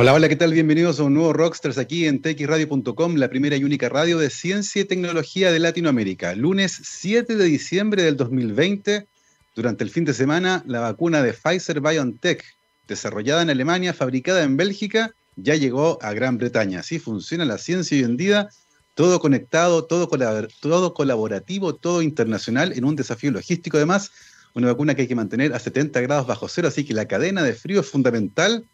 Hola, hola, ¿qué tal? Bienvenidos a un nuevo Rockstars aquí en txradio.com, la primera y única radio de ciencia y tecnología de Latinoamérica. Lunes 7 de diciembre del 2020, durante el fin de semana, la vacuna de Pfizer BioNTech, desarrollada en Alemania, fabricada en Bélgica, ya llegó a Gran Bretaña. Así funciona la ciencia hoy en día, todo conectado, todo, todo colaborativo, todo internacional, en un desafío logístico además, una vacuna que hay que mantener a 70 grados bajo cero, así que la cadena de frío es fundamental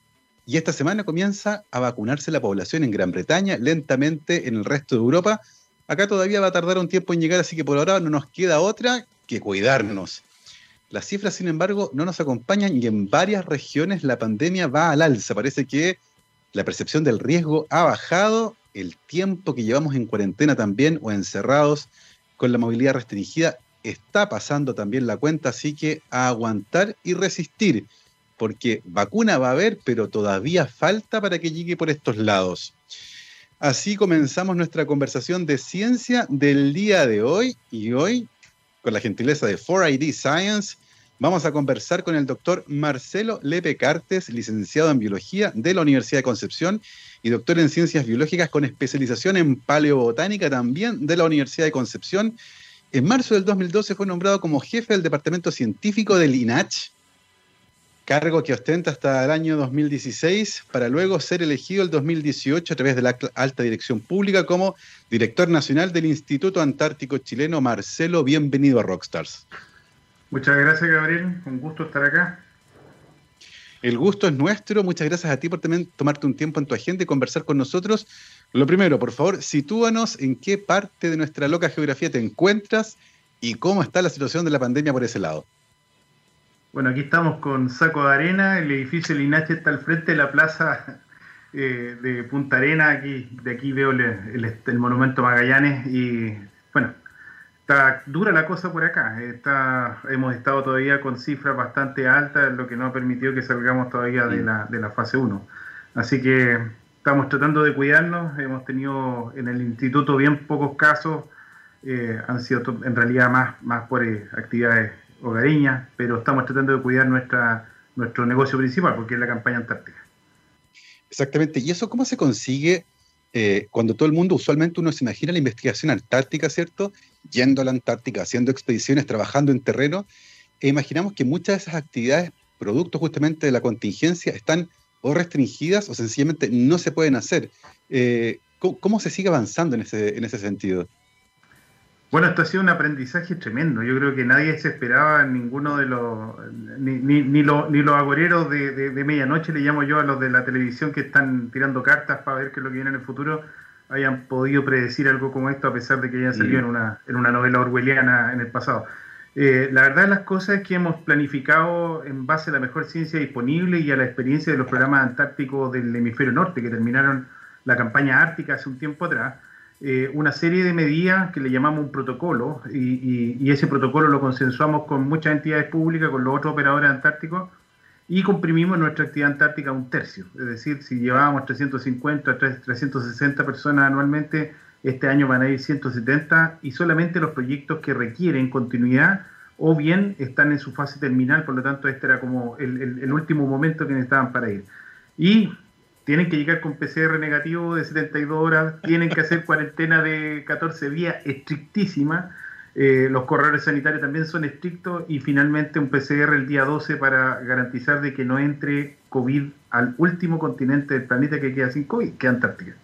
y esta semana comienza a vacunarse la población en Gran Bretaña, lentamente en el resto de Europa. Acá todavía va a tardar un tiempo en llegar, así que por ahora no nos queda otra que cuidarnos. Las cifras, sin embargo, no nos acompañan y en varias regiones la pandemia va al alza. Parece que la percepción del riesgo ha bajado, el tiempo que llevamos en cuarentena también o encerrados con la movilidad restringida está pasando también la cuenta, así que a aguantar y resistir porque vacuna va a haber, pero todavía falta para que llegue por estos lados. Así comenzamos nuestra conversación de ciencia del día de hoy y hoy, con la gentileza de 4ID Science, vamos a conversar con el doctor Marcelo Lepe Cartes, licenciado en biología de la Universidad de Concepción y doctor en ciencias biológicas con especialización en paleobotánica también de la Universidad de Concepción. En marzo del 2012 fue nombrado como jefe del departamento científico del INACH cargo que ostenta hasta el año 2016, para luego ser elegido el 2018 a través de la alta dirección pública como director nacional del Instituto Antártico Chileno. Marcelo, bienvenido a Rockstars. Muchas gracias, Gabriel. Un gusto estar acá. El gusto es nuestro. Muchas gracias a ti por también tomarte un tiempo en tu agenda y conversar con nosotros. Lo primero, por favor, sitúanos en qué parte de nuestra loca geografía te encuentras y cómo está la situación de la pandemia por ese lado. Bueno, aquí estamos con Saco de Arena, el edificio Linache está al frente de la plaza eh, de Punta Arena, aquí, de aquí veo el, monumento Magallanes y bueno, está dura la cosa por acá, está, hemos estado todavía con cifras bastante altas, lo que no ha permitido que salgamos todavía de la, de la fase 1. Así que estamos tratando de cuidarnos, hemos tenido en el instituto bien pocos casos, eh, han sido en realidad más, más por eh, actividades hogareña, pero estamos tratando de cuidar nuestra, nuestro negocio principal, porque es la campaña antártica. Exactamente. ¿Y eso cómo se consigue eh, cuando todo el mundo, usualmente uno se imagina la investigación antártica, ¿cierto? Yendo a la Antártica, haciendo expediciones, trabajando en terreno, e imaginamos que muchas de esas actividades, producto justamente de la contingencia, están o restringidas o sencillamente no se pueden hacer. Eh, ¿cómo, ¿cómo, se sigue avanzando en ese, en ese sentido? Bueno, esto ha sido un aprendizaje tremendo. Yo creo que nadie se esperaba ninguno de los, ni, ni, los, ni los agoreros de, de, medianoche, le llamo yo a los de la televisión que están tirando cartas para ver qué es lo que viene en el futuro, hayan podido predecir algo como esto a pesar de que hayan salido en, una, en una novela orwelliana en el pasado. Eh, la verdad de las cosas es que hemos planificado en base a la mejor ciencia disponible y a la experiencia de los programas antárticos del hemisferio norte que terminaron la campaña ártica hace un tiempo atrás eh, una serie de medidas que le llamamos un protocolo y, ese protocolo lo consensuamos con muchas entidades públicas, con los otros operadores antárticos y comprimimos nuestra actividad antártica a un tercio. Es decir, si llevábamos 350, 360 personas anualmente, este año van a ir 170 y solamente los proyectos que requieren continuidad o bien están en su fase terminal, por lo tanto este era como el, el último momento que necesitaban para ir. Y tienen que llegar con PCR negativo de 72 horas, tienen que hacer cuarentena de 14 días estrictísima, eh, los corredores sanitarios también son estrictos y finalmente un PCR el día 12 para garantizar de que no entre COVID al último continente del planeta que queda sin COVID, que es Antártica.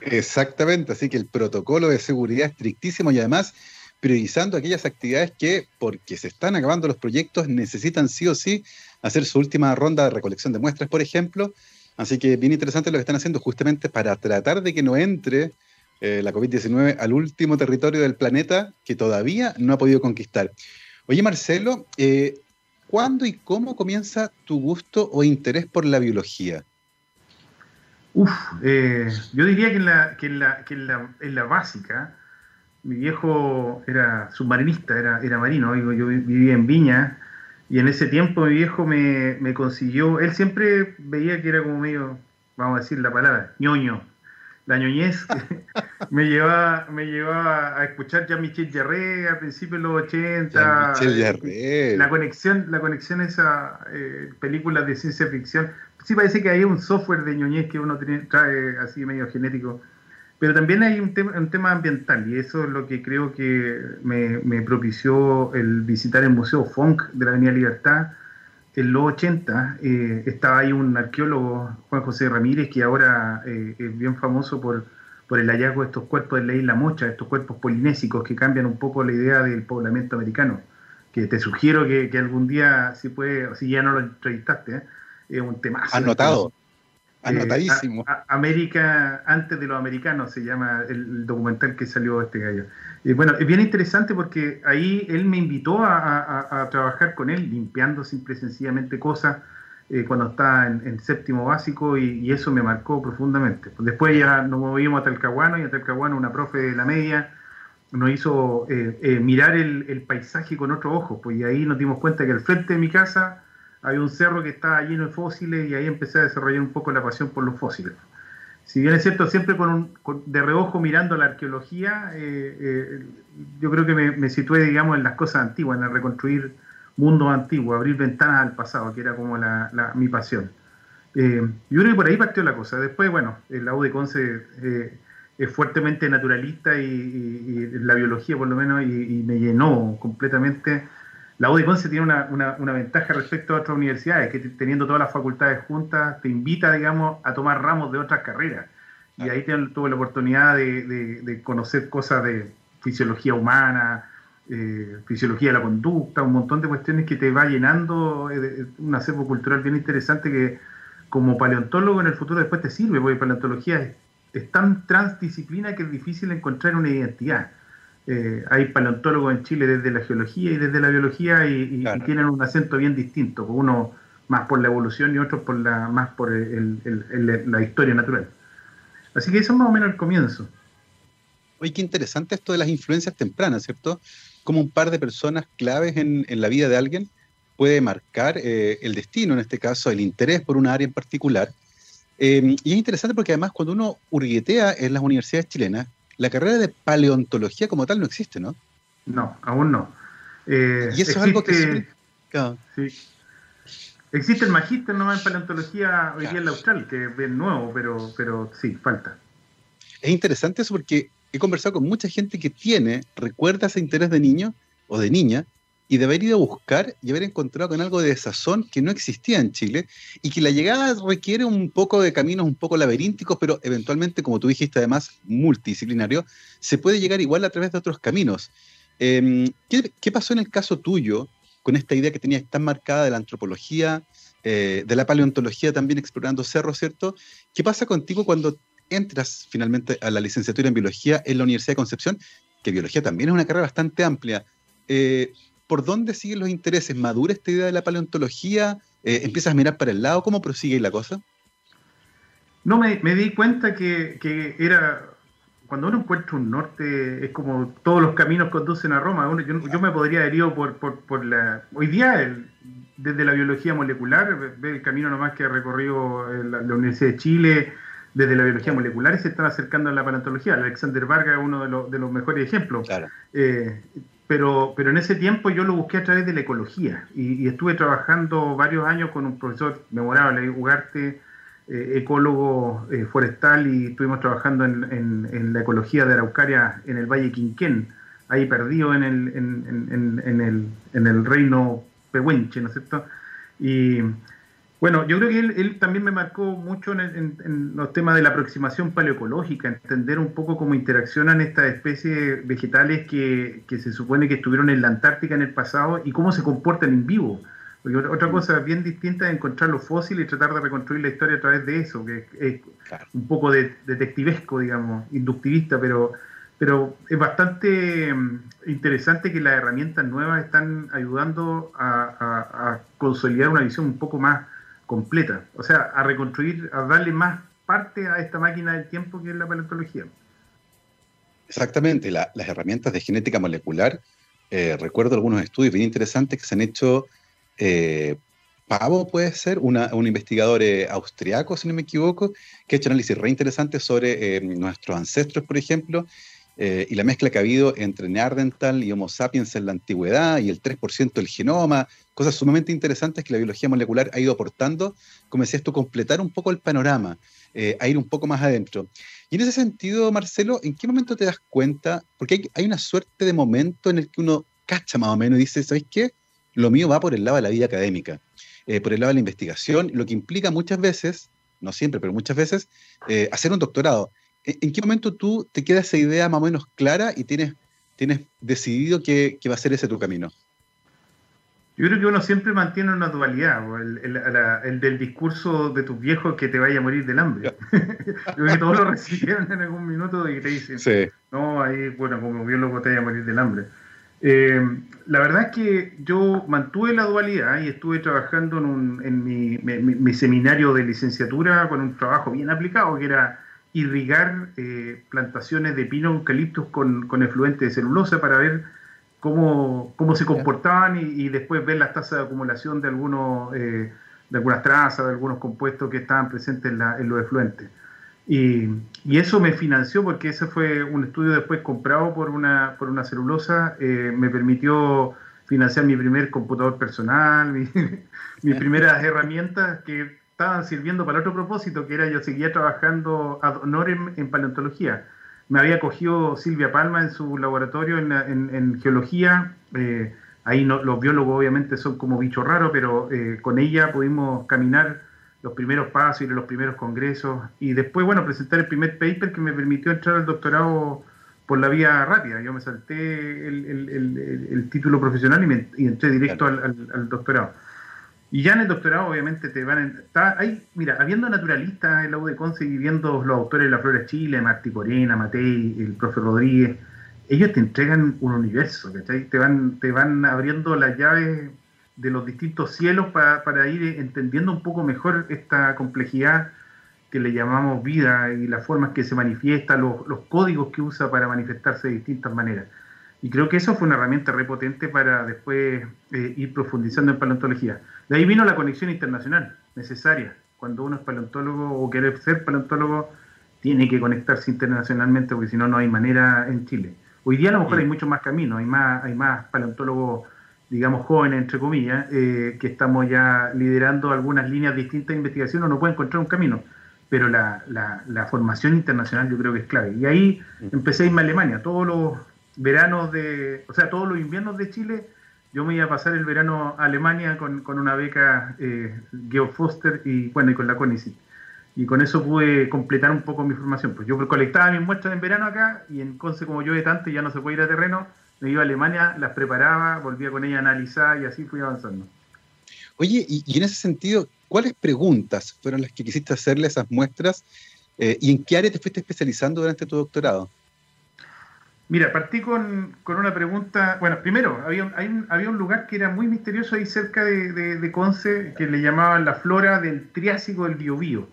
Exactamente, así que el protocolo de seguridad estrictísimo y además priorizando aquellas actividades que, porque se están acabando los proyectos, necesitan sí o sí hacer su última ronda de recolección de muestras, por ejemplo, Así que bien interesante lo que están haciendo justamente para tratar de que no entre eh, la COVID-19 al último territorio del planeta que todavía no ha podido conquistar. Oye, Marcelo, eh, ¿cuándo y cómo comienza tu gusto o interés por la biología? Uf, eh, yo diría que en la, básica, mi viejo era submarinista, era, era marino, yo vivía en Viña, y en ese tiempo mi viejo me, me, consiguió, él siempre veía que era como medio, vamos a decir la palabra, ñoño. La ñoñez me llevaba, me llevaba a escuchar ya Michel Jarre a principios de los 80. La conexión, la conexión a esa eh, películas de ciencia ficción, sí parece que hay un software de ñoñez que uno trae así medio genético, pero también hay un, un, tema ambiental y eso es lo que creo que me, propició el visitar el Museo Funk de la Avenida Libertad. En los 80 eh, estaba ahí un arqueólogo, Juan José Ramírez, que ahora eh, es bien famoso por, por el hallazgo de estos cuerpos de la isla Mocha, estos cuerpos polinésicos que cambian un poco la idea del poblamiento americano. Que te sugiero que, algún día, si puede, si ya no lo entrevistaste, ¿eh? es un tema. Anotado. Anotadísimo. América antes de los americanos se llama el, documental que salió este gallo. Bueno, es bien interesante porque ahí él me invitó a, trabajar con él, limpiando simple y sencillamente cosas eh, cuando estaba en, séptimo básico y, eso me marcó profundamente. Después ya nos movimos a Talcahuano y a Talcahuano una profe de la media nos hizo eh, eh, mirar el, el, paisaje con otro ojo, pues y ahí nos dimos cuenta que al frente de mi casa había un cerro que estaba lleno de fósiles y ahí empecé a desarrollar un poco la pasión por los fósiles. Si bien es cierto, siempre de reojo mirando la arqueología, eh, eh, yo creo que me, situé, digamos, en las cosas antiguas, en el reconstruir mundos antiguos, abrir ventanas al pasado, que era como la, mi pasión. Eh, yo creo que por ahí partió la cosa. Después, bueno, la U de Conce es fuertemente naturalista y, la biología por lo menos, y, me llenó completamente la U de Conce tiene una, ventaja respecto a otras universidades, que teniendo todas las facultades juntas, te invita, digamos, a tomar ramos de otras carreras. Y ahí tuve la oportunidad de, conocer cosas de fisiología humana, eh, fisiología de la conducta, un montón de cuestiones que te va llenando eh, un acervo cultural bien interesante que como paleontólogo en el futuro después te sirve, porque paleontología es, es tan transdisciplina que es difícil encontrar una identidad. Eh, hay paleontólogos en Chile desde la geología y desde la biología y, tienen un acento bien distinto, uno más por la evolución y otro por la, más por la historia natural. Así que eso es más o menos el comienzo. Oye, qué interesante esto de las influencias tempranas, ¿cierto? Como un par de personas claves en, la vida de alguien puede marcar eh, el destino, en este caso, el interés por una área en particular. Eh, y es interesante porque además cuando uno hurguetea en las universidades chilenas, la carrera de paleontología como tal no existe, ¿no? No, aún no. Eh, y eso es algo que... Sí. Existe el magíster nomás en paleontología hoy día en la Austral, que es bien nuevo, pero, pero sí, falta. Es interesante eso porque he conversado con mucha gente que tiene, recuerda ese interés de niño o de niña, y de haber ido a buscar y haber encontrado con algo de sazón que no existía en Chile y que la llegada requiere un poco de caminos un poco laberínticos, pero eventualmente, como tú dijiste, además multidisciplinario, se puede llegar igual a través de otros caminos. Em, ¿qué, pasó en el caso tuyo con esta idea que tenías tan marcada de la antropología, eh, de la paleontología también explorando cerros, ¿cierto? ¿Qué pasa contigo cuando entras finalmente a la licenciatura en biología en la Universidad de Concepción? Que biología también es una carrera bastante amplia. Eh, por dónde siguen los intereses? ¿Madura esta idea de la paleontología? Eh, ¿Empiezas a mirar para el lado? ¿Cómo prosigue la cosa? No, me, di cuenta que, era, cuando uno encuentra un norte, es como todos los caminos conducen a Roma. yo, me podría haber ido por, por, la... Hoy día, desde la biología molecular, ve el camino nomás que ha recorrido la, Universidad de Chile, desde la biología molecular y se están acercando a la paleontología. Alexander Varga es uno de, los, mejores ejemplos. Claro. Eh, pero, pero en ese tiempo yo lo busqué a través de la ecología y, estuve trabajando varios años con un profesor memorable, Ugarte, eh, ecólogo eh, forestal, y estuvimos trabajando en, en, la ecología de Araucaria en el Valle Quinquén, ahí perdido en el, en, el, en el reino pehuenche, ¿no es cierto? Y bueno, yo creo que él, también me marcó mucho en, los temas de la aproximación paleoecológica, entender un poco cómo interaccionan estas especies vegetales que, se supone que estuvieron en la Antártica en el pasado y cómo se comportan en vivo. Porque otra cosa bien distinta es encontrar los fósiles y tratar de reconstruir la historia a través de eso, que es un poco de, detectivesco, digamos, inductivista, pero, pero es bastante mm, interesante que las herramientas nuevas están ayudando a consolidar una visión un poco más completa, o sea, a reconstruir, a darle más parte a esta máquina del tiempo que es la paleontología. Exactamente, las herramientas de genética molecular, eh, recuerdo algunos estudios bien interesantes que se han hecho, eh, Pavo puede ser, un investigador eh, austriaco, si no me equivoco, que ha hecho análisis re interesantes sobre nuestros ancestros, por ejemplo, y la mezcla que ha habido entre Neandertal y Homo sapiens en la antigüedad y el 3% del genoma, cosas sumamente interesantes que la biología molecular ha ido aportando, como decías tú, completar un poco el panorama, a ir un poco más adentro. Y en ese sentido, Marcelo, ¿en qué momento te das cuenta? Porque hay, hay una suerte de momento en el que uno cacha más o menos y dice, ¿sabes qué? Lo mío va por el lado de la vida académica, eh, por el lado de la investigación, lo que implica muchas veces, no siempre, pero muchas veces, eh, hacer un doctorado. ¿En, qué momento tú te queda esa idea más o menos clara y tienes, tienes decidido que, que va a ser ese tu camino? Yo creo que uno siempre mantiene una dualidad, el, del discurso de tus viejos que te vaya a morir del hambre. Yo creo que todos lo recibieron en algún minuto y te dicen, no, ahí, bueno, como biólogo te vaya a morir del hambre. Eh, la verdad es que yo mantuve la dualidad y estuve trabajando en, mi, seminario de licenciatura con un trabajo bien aplicado, que era irrigar eh, plantaciones de pino eucaliptus con, con efluente de celulosa para ver cómo, cómo se comportaban y, después ver las tasas de acumulación de, algunos, eh, de algunas trazas, de algunos compuestos que estaban presentes en, en los efluentes. Y, eso me financió porque ese fue un estudio después comprado por una, por una celulosa, eh, me permitió financiar mi primer computador personal, mi, mis primeras herramientas que estaban sirviendo para otro propósito, que era yo seguía trabajando ad honorem en paleontología. Me había cogido Silvia Palma en su laboratorio en, en, geología, eh, ahí no, los biólogos obviamente son como bichos raros, pero eh, con ella pudimos caminar los primeros pasos, ir a los primeros congresos y después, bueno, presentar el primer paper que me permitió entrar al doctorado por la vía rápida. Yo me salté el, título profesional y, me, entré directo al, doctorado. Y ya en el doctorado, obviamente, te van a. Está, hay, mira, habiendo naturalistas en la UDECONCE y viendo los autores de la Flora de Chile, Martí Corena, Matei, el profe Rodríguez, ellos te entregan un universo, ¿cachai? Te van, te van abriendo las llaves de los distintos cielos para, ir entendiendo un poco mejor esta complejidad que le llamamos vida y las formas que se manifiesta, los, códigos que usa para manifestarse de distintas maneras. Y creo que eso fue una herramienta repotente para después eh, ir profundizando en paleontología. De ahí vino la conexión internacional necesaria. Cuando uno es paleontólogo o quiere ser paleontólogo, tiene que conectarse internacionalmente porque si no, no hay manera en Chile. Hoy día a lo mejor hay muchos más caminos, hay más, hay más paleontólogos digamos, jóvenes, entre comillas, eh, que estamos ya liderando algunas líneas distintas de investigación, uno puede encontrar un camino, pero la, la, formación internacional yo creo que es clave. Y ahí empecé a irme a Alemania, todos los veranos de, o sea, todos los inviernos de Chile, yo me iba a pasar el verano a Alemania con, con una beca eh, Geo Foster y bueno, y con la CONICIT. Y con eso pude completar un poco mi formación. Pues yo colectaba mis muestras en verano acá y en Conce como llueve tanto y ya no se puede ir a terreno, me iba a Alemania, las preparaba, volvía con ella a analizar y así fui avanzando. Oye, y, en ese sentido, ¿cuáles preguntas fueron las que quisiste hacerle a esas muestras eh, y en qué área te fuiste especializando durante tu doctorado? Mira, partí con, una pregunta. Bueno, primero, había, había un lugar que era muy misterioso ahí cerca de, de, Conce que le llamaban la flora del Triásico del Biobío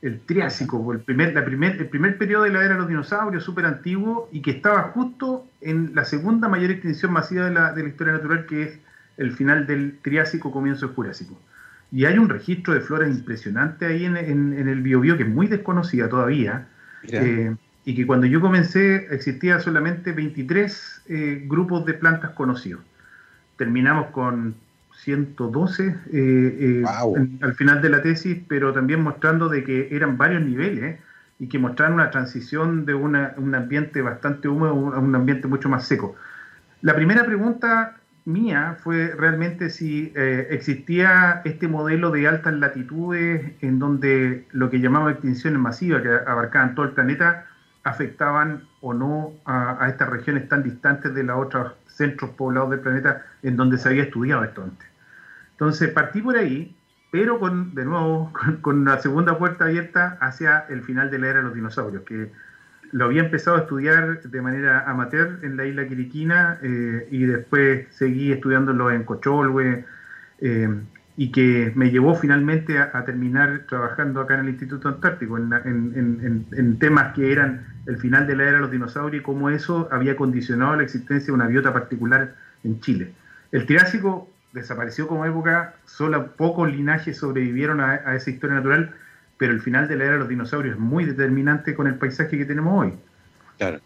el Triásico, el primer, la primer, el primer periodo de la era de los dinosaurios, súper antiguo, y que estaba justo en la segunda mayor extinción masiva de la, de la, historia natural, que es el final del Triásico, comienzo del Jurásico. Y hay un registro de flora impresionante ahí en, en, el Biobío, que es muy desconocida todavía, eh, y que cuando yo comencé existía solamente 23 eh, grupos de plantas conocidos. Terminamos con 112 eh, eh, al final de la tesis, pero también mostrando de que eran varios niveles y que mostraban una transición de un ambiente bastante húmedo a un ambiente mucho más seco. La primera pregunta mía fue realmente si eh, existía este modelo de altas latitudes en donde lo que llamamos extinciones masivas, que abarcaban todo el planeta, afectaban o no a, estas regiones tan distantes de los otros centros poblados del planeta en donde se había estudiado esto antes. Entonces partí por ahí, pero con, de nuevo, con, la segunda puerta abierta hacia el final de la era de los dinosaurios, que lo había empezado a estudiar de manera amateur en la isla Quiriquina eh, y después seguí estudiándolo en Cocholwe eh, y que me llevó finalmente a, terminar trabajando acá en el Instituto Antártico en, temas que eran el final de la era de los dinosaurios y cómo eso había condicionado la existencia de una biota particular en Chile. El Triásico desapareció como época, solo pocos linajes sobrevivieron a, esa historia natural, pero el final de la era de los dinosaurios es muy determinante con el paisaje que tenemos hoy. Claro.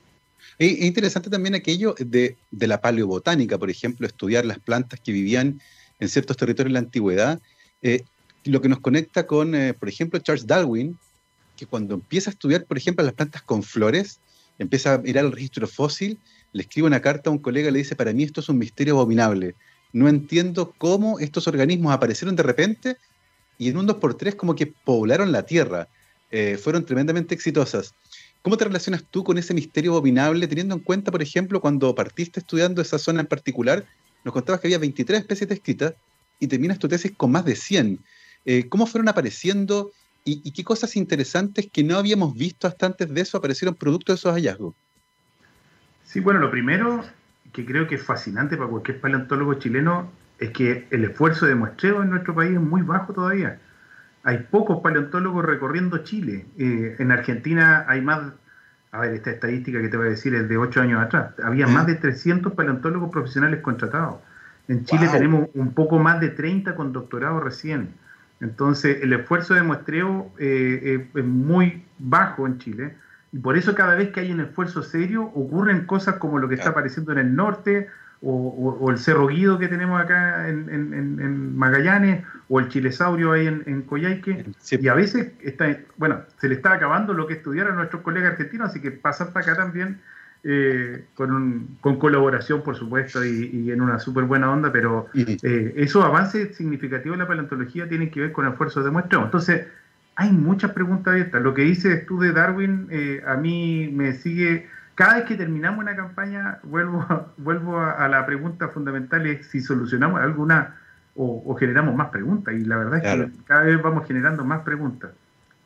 Es, interesante también aquello de, la paleobotánica, por ejemplo, estudiar las plantas que vivían en ciertos territorios en la antigüedad. Eh, lo que nos conecta con, eh, por ejemplo, Charles Darwin, que cuando empieza a estudiar, por ejemplo, las plantas con flores, empieza a mirar el registro fósil, le escribe una carta a un colega y le dice, para mí esto es un misterio abominable. No entiendo cómo estos organismos aparecieron de repente y en un 2x3 como que poblaron la Tierra. Eh, fueron tremendamente exitosas. ¿Cómo te relacionas tú con ese misterio abominable, teniendo en cuenta, por ejemplo, cuando partiste estudiando esa zona en particular, nos contabas que había 23 especies descritas y terminas tu tesis con más de 100? Eh, ¿Cómo fueron apareciendo y, qué cosas interesantes que no habíamos visto hasta antes de eso aparecieron producto de esos hallazgos? Sí, bueno, lo primero que creo que es fascinante para cualquier paleontólogo chileno es que el esfuerzo de muestreo en nuestro país es muy bajo todavía hay pocos paleontólogos recorriendo Chile. Eh, en Argentina hay más, a ver, esta estadística que te voy a decir es de ocho años atrás, había más de 300 paleontólogos profesionales contratados. En Chile tenemos un poco más de 30 con doctorado recién. Entonces, el esfuerzo de muestreo eh, eh, es muy bajo en Chile. Y por eso cada vez que hay un esfuerzo serio, ocurren cosas como lo que está apareciendo en el norte, o, el Cerro Guido que tenemos acá en, Magallanes, o el Chilesaurio ahí en, Coyhaique, y a veces está, bueno, se le está acabando lo que estudiaron nuestros colegas argentinos, así que pasar para acá también eh, con, con colaboración, por supuesto, y, en una súper buena onda, pero eh, esos avances significativos de la paleontología tienen que ver con esfuerzos de muestreo. Entonces, hay muchas preguntas abiertas. Lo que dices tú de Darwin, eh, a mí me sigue cada vez que terminamos una campaña, vuelvo, vuelvo a, la pregunta fundamental, es si solucionamos alguna o, generamos más preguntas. Y la verdad es que cada vez vamos generando más preguntas.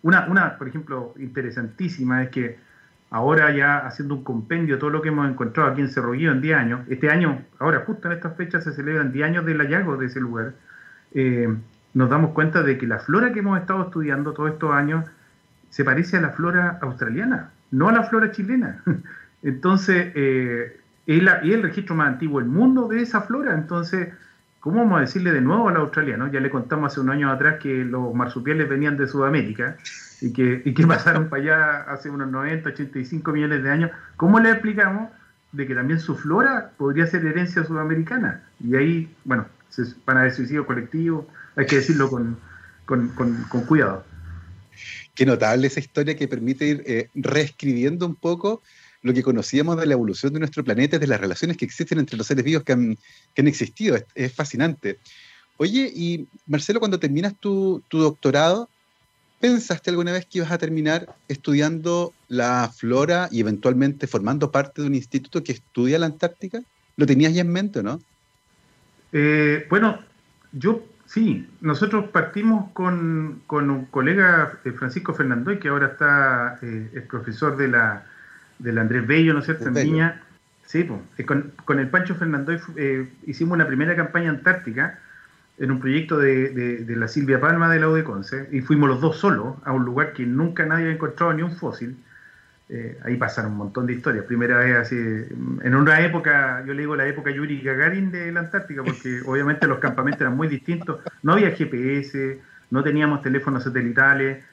Una, una, por ejemplo, interesantísima es que ahora ya haciendo un compendio de todo lo que hemos encontrado aquí en Cerro en 10 años, este año, ahora justo en estas fechas se celebran 10 años del hallazgo de ese lugar, eh, nos damos cuenta de que la flora que hemos estado estudiando todos estos años se parece a la flora australiana no a la flora chilena. Entonces, eh, es, el registro más antiguo del mundo de esa flora. Entonces, ¿cómo vamos a decirle de nuevo a los australianos? Ya le contamos hace unos años atrás que los marsupiales venían de Sudamérica y que, pasaron para allá hace unos 90, 85 millones de años. ¿Cómo le explicamos de que también su flora podría ser herencia sudamericana? Y ahí, bueno, van a ver suicidio colectivo, hay que decirlo con, con, con cuidado. Qué notable esa historia que permite ir eh, reescribiendo un poco lo que conocíamos de la evolución de nuestro planeta, de las relaciones que existen entre los seres vivos que han, existido. Es, fascinante. Oye, y Marcelo, cuando terminas tu, doctorado, ¿pensaste alguna vez que ibas a terminar estudiando la flora y eventualmente formando parte de un instituto que estudia la Antártica? ¿Lo tenías ya en mente, no? Eh, bueno, yo Sí, nosotros partimos con, un colega, eh, Francisco Fernandoy, que ahora está, eh, es profesor de la, del Andrés Bello, ¿no es cierto?, en Viña. Sí, pues, con, el Pancho Fernandoy hicimos una primera campaña antártica en un proyecto de, la Silvia Palma de la UDECONCE y fuimos los dos solos a un lugar que nunca nadie había encontrado ni un fósil eh, ahí pasaron un montón de historias. Primera vez así, en una época, yo le digo la época Yuri Gagarin de la Antártica, porque obviamente los campamentos eran muy distintos. No había GPS, no teníamos teléfonos satelitales,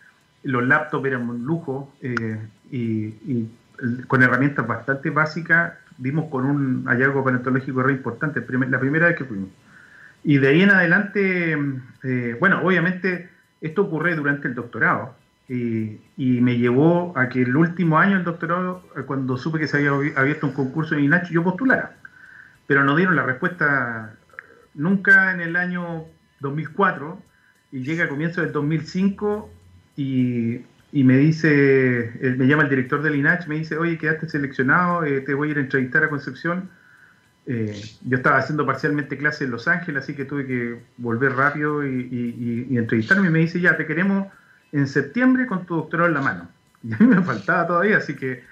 los laptops eran un lujo eh, y, con herramientas bastante básicas dimos con un hallazgo paleontológico re importante, la primera vez que fuimos. Y de ahí en adelante, eh, bueno, obviamente esto ocurre durante el doctorado y me llevó a que el último año del doctorado, eh, cuando supe que se había abierto un concurso en INACH, yo postulara. Pero no dieron la respuesta nunca en el año 2004 y llega a comienzos del 2005 y, y me dice, me llama el director del INACH, me dice, oye, quedaste seleccionado, eh, te voy a ir a entrevistar a Concepción. Eh, yo estaba haciendo parcialmente clase en Los Ángeles, así que tuve que volver rápido y, y entrevistarme. Y me dice, ya, te queremos en septiembre con tu doctorado en la mano. Y a mí me faltaba todavía, así que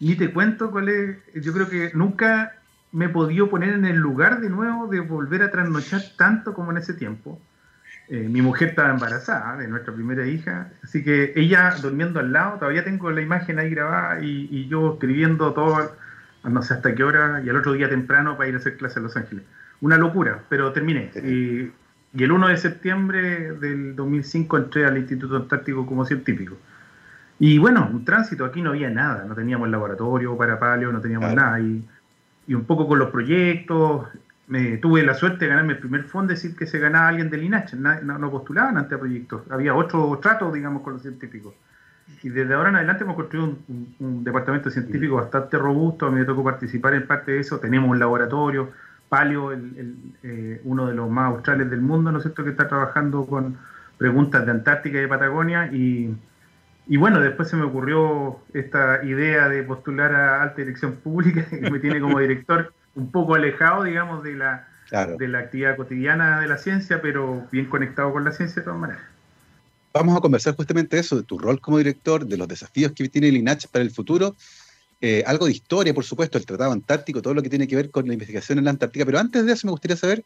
ni te cuento cuál es. Yo creo que nunca me he podido poner en el lugar de nuevo de volver a trasnochar tanto como en ese tiempo. Eh, mi mujer estaba embarazada de nuestra primera hija, así que ella durmiendo al lado, todavía tengo la imagen ahí grabada y, yo escribiendo todo, no sé hasta qué hora, y al otro día temprano para ir a hacer clase a Los Ángeles. Una locura, pero terminé. Y y el 1 de septiembre del 2005 entré al Instituto Antártico como científico. Y bueno, un tránsito, aquí no había nada, no teníamos laboratorio para paleo, no teníamos nada. Y, y, un poco con los proyectos, me, tuve la suerte de ganarme el primer fondo, decir que se ganaba alguien del INACH, no, postulaban ante proyectos, había otro trato, digamos, con los científicos. Y desde ahora en adelante hemos construido un, departamento científico bastante robusto, a mí me tocó participar en parte de eso, tenemos un laboratorio, Palio, el, eh, uno de los más australes del mundo, ¿no es cierto?, que está trabajando con preguntas de Antártica y de Patagonia, y, y bueno, después se me ocurrió esta idea de postular a alta dirección pública, que me tiene como director un poco alejado, digamos, de la, de la actividad cotidiana de la ciencia, pero bien conectado con la ciencia de todas maneras. Vamos a conversar justamente eso, de tu rol como director, de los desafíos que tiene el INACH para el futuro, eh, algo de historia, por supuesto, el Tratado Antártico, todo lo que tiene que ver con la investigación en la Antártica, pero antes de eso me gustaría saber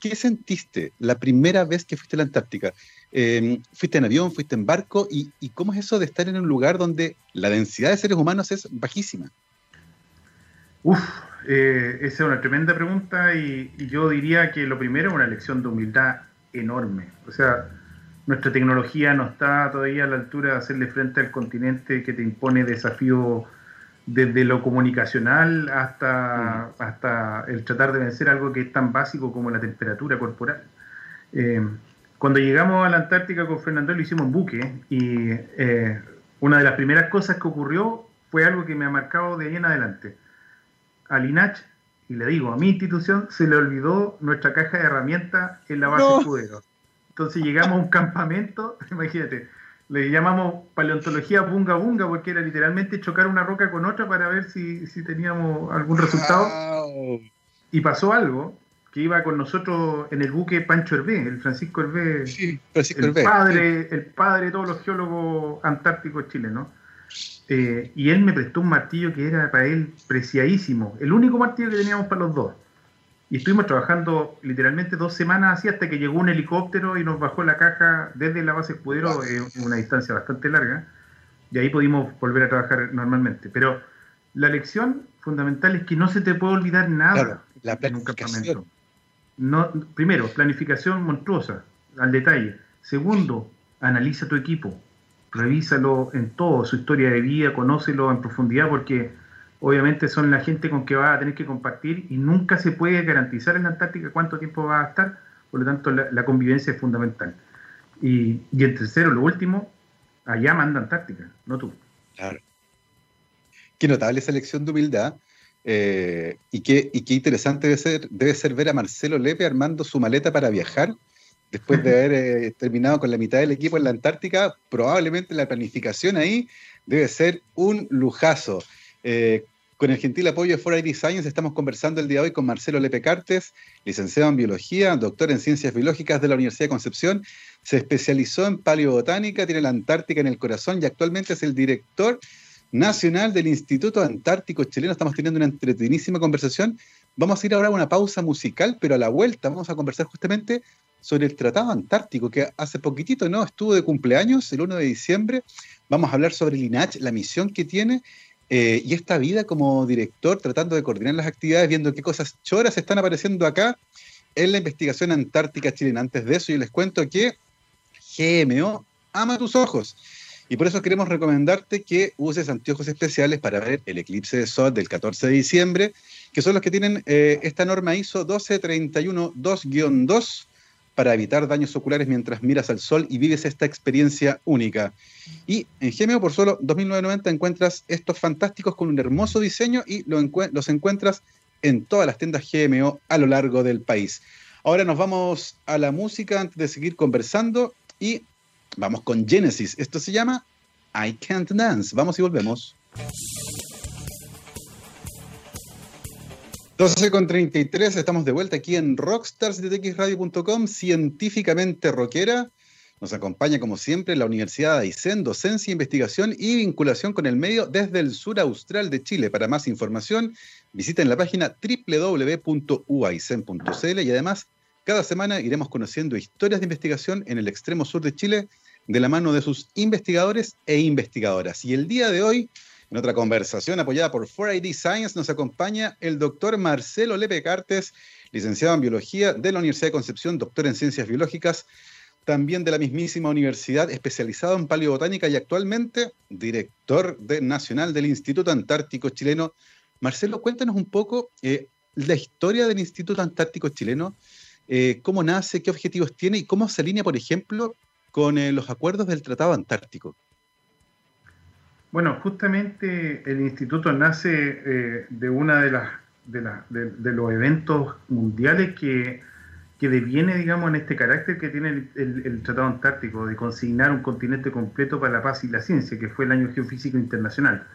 ¿qué sentiste la primera vez que fuiste a la Antártica? Em, ¿Fuiste en avión, fuiste en barco? Y, cómo es eso de estar en un lugar donde la densidad de seres humanos es bajísima? Uf, eh, esa es una tremenda pregunta y, yo diría que lo primero es una lección de humildad enorme. O sea, nuestra tecnología no está todavía a la altura de hacerle frente al continente que te impone desafíos desde lo comunicacional hasta, mm. hasta el tratar de vencer algo que es tan básico como la temperatura corporal. Eh, cuando llegamos a la Antártica con Fernando lo hicimos en buque y eh, una de las primeras cosas que ocurrió fue algo que me ha marcado de ahí en adelante. Al INACH, y le digo, a mi institución se le olvidó nuestra caja de herramientas en la base escudero. Entonces llegamos a un campamento, imagínate, le llamamos paleontología bunga bunga porque era literalmente chocar una roca con otra para ver si, teníamos algún resultado. Y pasó algo, que iba con nosotros en el buque Pancho Hervé, el Francisco Hervé, el, Padre, el padre de todos los geólogos antárticos chilenos. Eh, y él me prestó un martillo que era para él preciadísimo, el único martillo que teníamos para los dos. Y estuvimos trabajando literalmente dos semanas así hasta que llegó un helicóptero y nos bajó la caja desde la base escudero en una distancia bastante larga. Y ahí pudimos volver a trabajar normalmente. Pero la lección fundamental es que no se te puede olvidar nada en un campamento. No, primero, planificación monstruosa, al detalle. Segundo, analiza tu equipo. Revísalo en todo, su historia de vida, conócelo en profundidad porque obviamente son la gente con que va a tener que compartir y nunca se puede garantizar en la Antártica cuánto tiempo va a estar, por lo tanto la, convivencia es fundamental. Y, y tercero, lo último, allá manda Antártica, no tú. Claro. Qué notable esa lección de humildad. Eh, y, qué, y qué interesante debe ser, debe ser ver a Marcelo Lepe armando su maleta para viajar después de haber eh, terminado con la mitad del equipo en la Antártica. Probablemente la planificación ahí debe ser un lujazo. Eh, con el gentil apoyo de 4ID Science estamos conversando el día de hoy con Marcelo Lepe Cartes, licenciado en biología, doctor en ciencias biológicas de la Universidad de Concepción, se especializó en paleobotánica, tiene la Antártica en el corazón y actualmente es el director nacional del Instituto Antártico Chileno. Estamos teniendo una entretenidísima conversación. Vamos a ir ahora a una pausa musical, pero a la vuelta vamos a conversar justamente sobre el Tratado Antártico, que hace poquitito no estuvo de cumpleaños, el 1 de diciembre. Vamos a hablar sobre el INACH, la misión que tiene eh, y esta vida como director, tratando de coordinar las actividades, viendo qué cosas choras están apareciendo acá en la investigación antártica chilena. Antes de eso, yo les cuento que GMO ama tus ojos. Y por eso queremos recomendarte que uses anteojos especiales para ver el eclipse de sol del 14 de diciembre, que son los que tienen eh, esta norma ISO 12312-2 para evitar daños oculares mientras miras al sol y vives esta experiencia única. Y en GMO por solo 2.990 encuentras estos fantásticos con un hermoso diseño y los encuentras en todas las tiendas GMO a lo largo del país. Ahora nos vamos a la música antes de seguir conversando y vamos con Genesis. Esto se llama I Can't Dance. Vamos y volvemos. 12 con 33, estamos de vuelta aquí en rockstarsdtxradio.com, científicamente rockera. Nos acompaña, como siempre, la Universidad de Aysén, docencia, investigación y vinculación con el medio desde el sur austral de Chile. Para más información, visiten la página www.uaisen.cl y además, cada semana iremos conociendo historias de investigación en el extremo sur de Chile de la mano de sus investigadores e investigadoras. Y el día de hoy en otra conversación apoyada por 4ID Science nos acompaña el doctor Marcelo Lepe Cartes, licenciado en biología de la Universidad de Concepción, doctor en ciencias biológicas, también de la mismísima universidad, especializado en paleobotánica y actualmente director nacional del Instituto Antártico Chileno. Marcelo, cuéntanos un poco eh, la historia del Instituto Antártico Chileno, eh, cómo nace, qué objetivos tiene y cómo se alinea, por ejemplo, con eh, los acuerdos del Tratado Antártico. Bueno, justamente el instituto nace de una de las de, los eventos mundiales que, que, deviene, digamos, en este carácter que tiene el, Tratado Antártico de consignar un continente completo para la paz y la ciencia, que fue el Año Geofísico Internacional.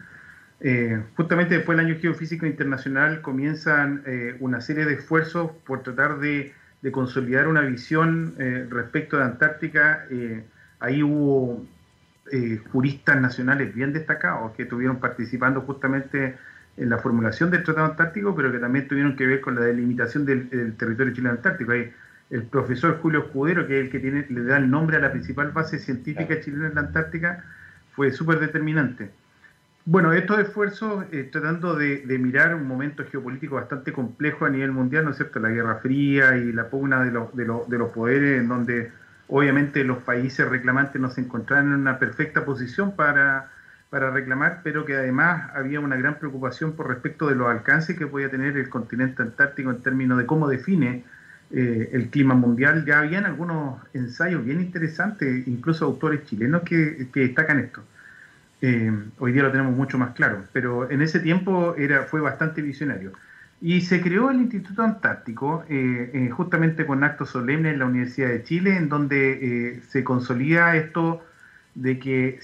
Eh, justamente después del Año Geofísico Internacional comienzan eh, una serie de esfuerzos por tratar de, consolidar una visión eh, respecto de Antártica. ahí hubo juristas nacionales bien destacados que estuvieron participando justamente en la formulación del Tratado Antártico, pero que también tuvieron que ver con la delimitación del, territorio chileno antártico. Hay el profesor Julio Escudero, que es el que tiene, le da el nombre a la principal base científica chilena en la Antártica, fue súper determinante. Bueno, estos esfuerzos, eh, tratando de, mirar un momento geopolítico bastante complejo a nivel mundial, ¿no es cierto? La Guerra Fría y la pugna de, de, de los poderes, en donde obviamente los países reclamantes no se encontraban en una perfecta posición para para reclamar, pero que además había una gran preocupación por respecto de los alcances que podía tener el continente antártico en términos de cómo define eh, el clima mundial. Ya habían algunos ensayos bien interesantes, incluso autores chilenos que, destacan esto. Eh, hoy día lo tenemos mucho más claro, pero en ese tiempo era, fue bastante visionario. Y se creó el Instituto Antártico eh, justamente con actos solemnes en la Universidad de Chile, en donde se consolida esto de que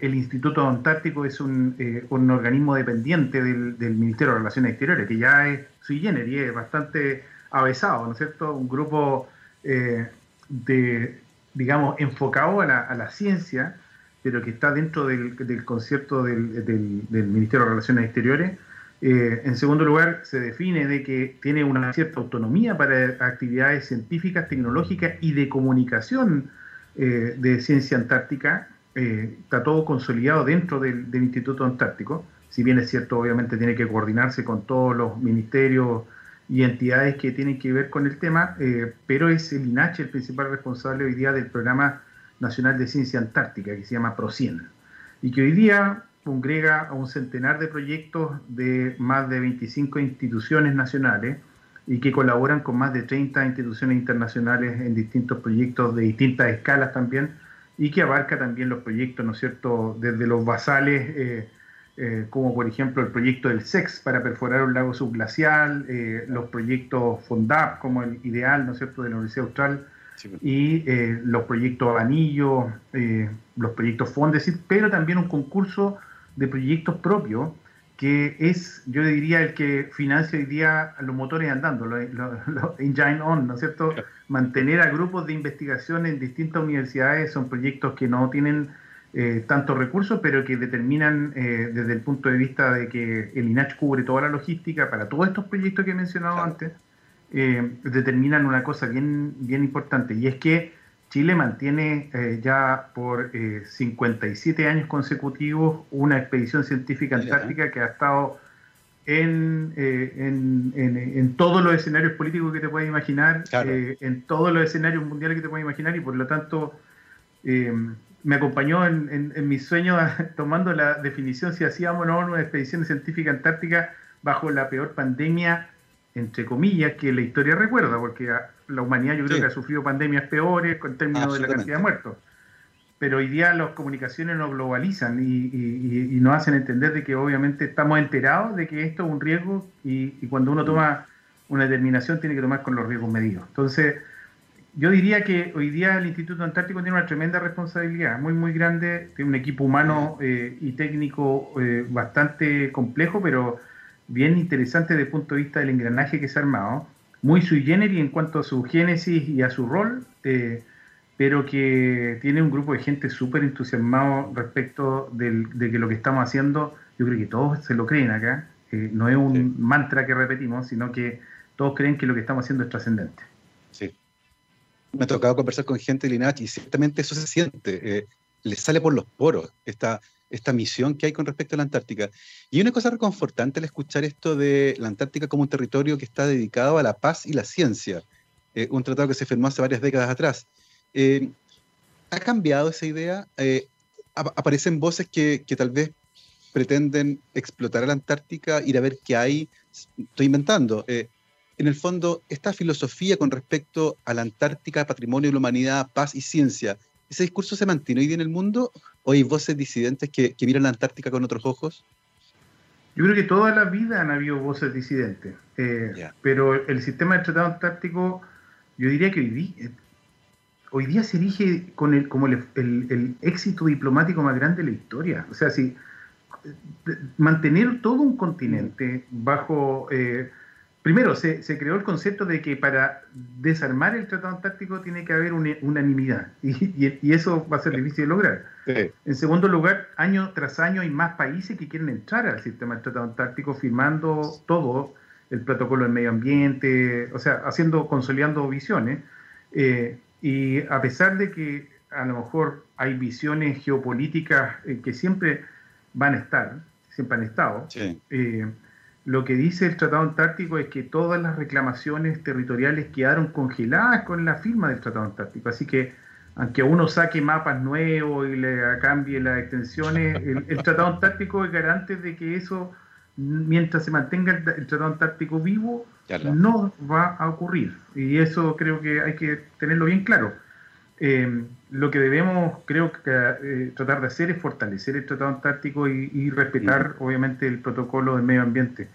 el Instituto Antártico es un, eh, un organismo dependiente del, Ministerio de Relaciones Exteriores, que ya es sui generis, es bastante avesado, ¿no es cierto? Un grupo eh, de, digamos, enfocado a la, ciencia, pero que está dentro del, concierto del, Ministerio de Relaciones Exteriores. Eh, en segundo lugar, se define de que tiene una cierta autonomía para actividades científicas, tecnológicas y de comunicación eh, de Ciencia Antártica, eh, está todo consolidado dentro del, Instituto Antártico, si bien es cierto, obviamente tiene que coordinarse con todos los ministerios y entidades que tienen que ver con el tema, pero es el INACH el principal responsable hoy día del Programa Nacional de Ciencia Antártica, que se llama PROCIEN, y que hoy día congrega a un centenar de proyectos de más de 25 instituciones nacionales, y que colaboran con más de 30 instituciones internacionales en distintos proyectos de distintas escalas también, y que abarca también los proyectos, ¿no es cierto?, desde los basales, eh, eh, como por ejemplo el proyecto del SEX para perforar un lago subglacial, eh, los proyectos FONDAP como el IDEAL, ¿no es cierto?, de la Universidad Austral, pues. y los proyectos Anillo, los proyectos Fondesit, pero también un concurso de proyectos propios que es, yo diría, el que financia hoy día los motores andando, los, engine on, ¿no es cierto? Mantener a grupos de investigación en distintas universidades son proyectos que no tienen eh, tantos recursos, pero que determinan eh, desde el punto de vista de que el INACH cubre toda la logística para todos estos proyectos que he mencionado antes, eh, determinan una cosa bien, bien importante, y es que Chile mantiene eh, ya por 57 eh, años consecutivos una expedición científica antártica que ha estado en, eh, en, todos los escenarios políticos que te puedas imaginar, en todos los escenarios mundiales que te puedas imaginar y por lo tanto me acompañó en, en, mis sueños tomando la definición si hacíamos o no una expedición científica antártica bajo la peor pandemia, entre comillas, que la historia recuerda, porque la humanidad yo creo que ha sufrido pandemias peores en términos de la cantidad de muertos. Pero hoy día las comunicaciones nos globalizan y, nos hacen entender de que obviamente estamos enterados de que esto es un riesgo y, cuando uno toma una determinación tiene que tomar con los riesgos medidos. Entonces, yo diría que hoy día el Instituto Antártico tiene una tremenda responsabilidad, muy, muy grande, tiene un equipo humano eh, y técnico eh, bastante complejo, pero bien interesante desde el punto de vista del engranaje que se ha armado muy sui generis en cuanto a su génesis y a su rol, eh, pero que tiene un grupo de gente súper entusiasmado respecto de que lo que estamos haciendo, yo creo que todos se lo creen acá, eh, no es un mantra que repetimos, sino que todos creen que lo que estamos haciendo es trascendente. Sí. Me ha tocado conversar con gente de Linach y ciertamente eso se siente, eh, le sale por los poros esta esta misión que hay con respecto a la Antártica. Y una cosa reconfortante al escuchar esto de la Antártica como un territorio que está dedicado a la paz y la ciencia, eh, un tratado que se firmó hace varias décadas atrás. Eh, ¿Ha cambiado esa idea? Eh, aparecen voces que, que, tal vez pretenden explotar a la Antártica, ir a ver qué hay. Estoy inventando. En el fondo, esta filosofía con respecto a la Antártica, patrimonio de la humanidad, paz y ciencia, ¿ese discurso se mantiene hoy día en el mundo? ¿O hay voces disidentes que, que miran la Antártica con otros ojos? Yo creo que toda la vida han habido voces disidentes, eh, pero el sistema del Tratado Antártico, yo diría que hoy día, hoy día se erige con el, como el, éxito diplomático más grande de la historia. O sea, si mantener todo un continente bajo eh, Primero, se, creó el concepto de que para desarmar el Tratado Antártico tiene que haber unanimidad y, eso va a ser difícil de lograr. En segundo lugar, año tras año hay más países que quieren entrar al sistema del Tratado Antártico firmando todo el protocolo del medio ambiente, o sea, haciendo, consolidando visiones. Eh, y a pesar de que a lo mejor hay visiones geopolíticas eh, que siempre van a estar, siempre han estado, eh, lo que dice el Tratado Antártico es que todas las reclamaciones territoriales quedaron congeladas con la firma del Tratado Antártico. Así que, aunque uno saque mapas nuevos y le cambie las extensiones, el, Tratado Antártico es garante de que eso, mientras se mantenga el, Tratado Antártico vivo, no va a ocurrir. Y eso creo que hay que tenerlo bien claro. Eh, lo que debemos, creo que eh, tratar de hacer es fortalecer el Tratado Antártico y, respetar, obviamente, el protocolo del medio ambiente.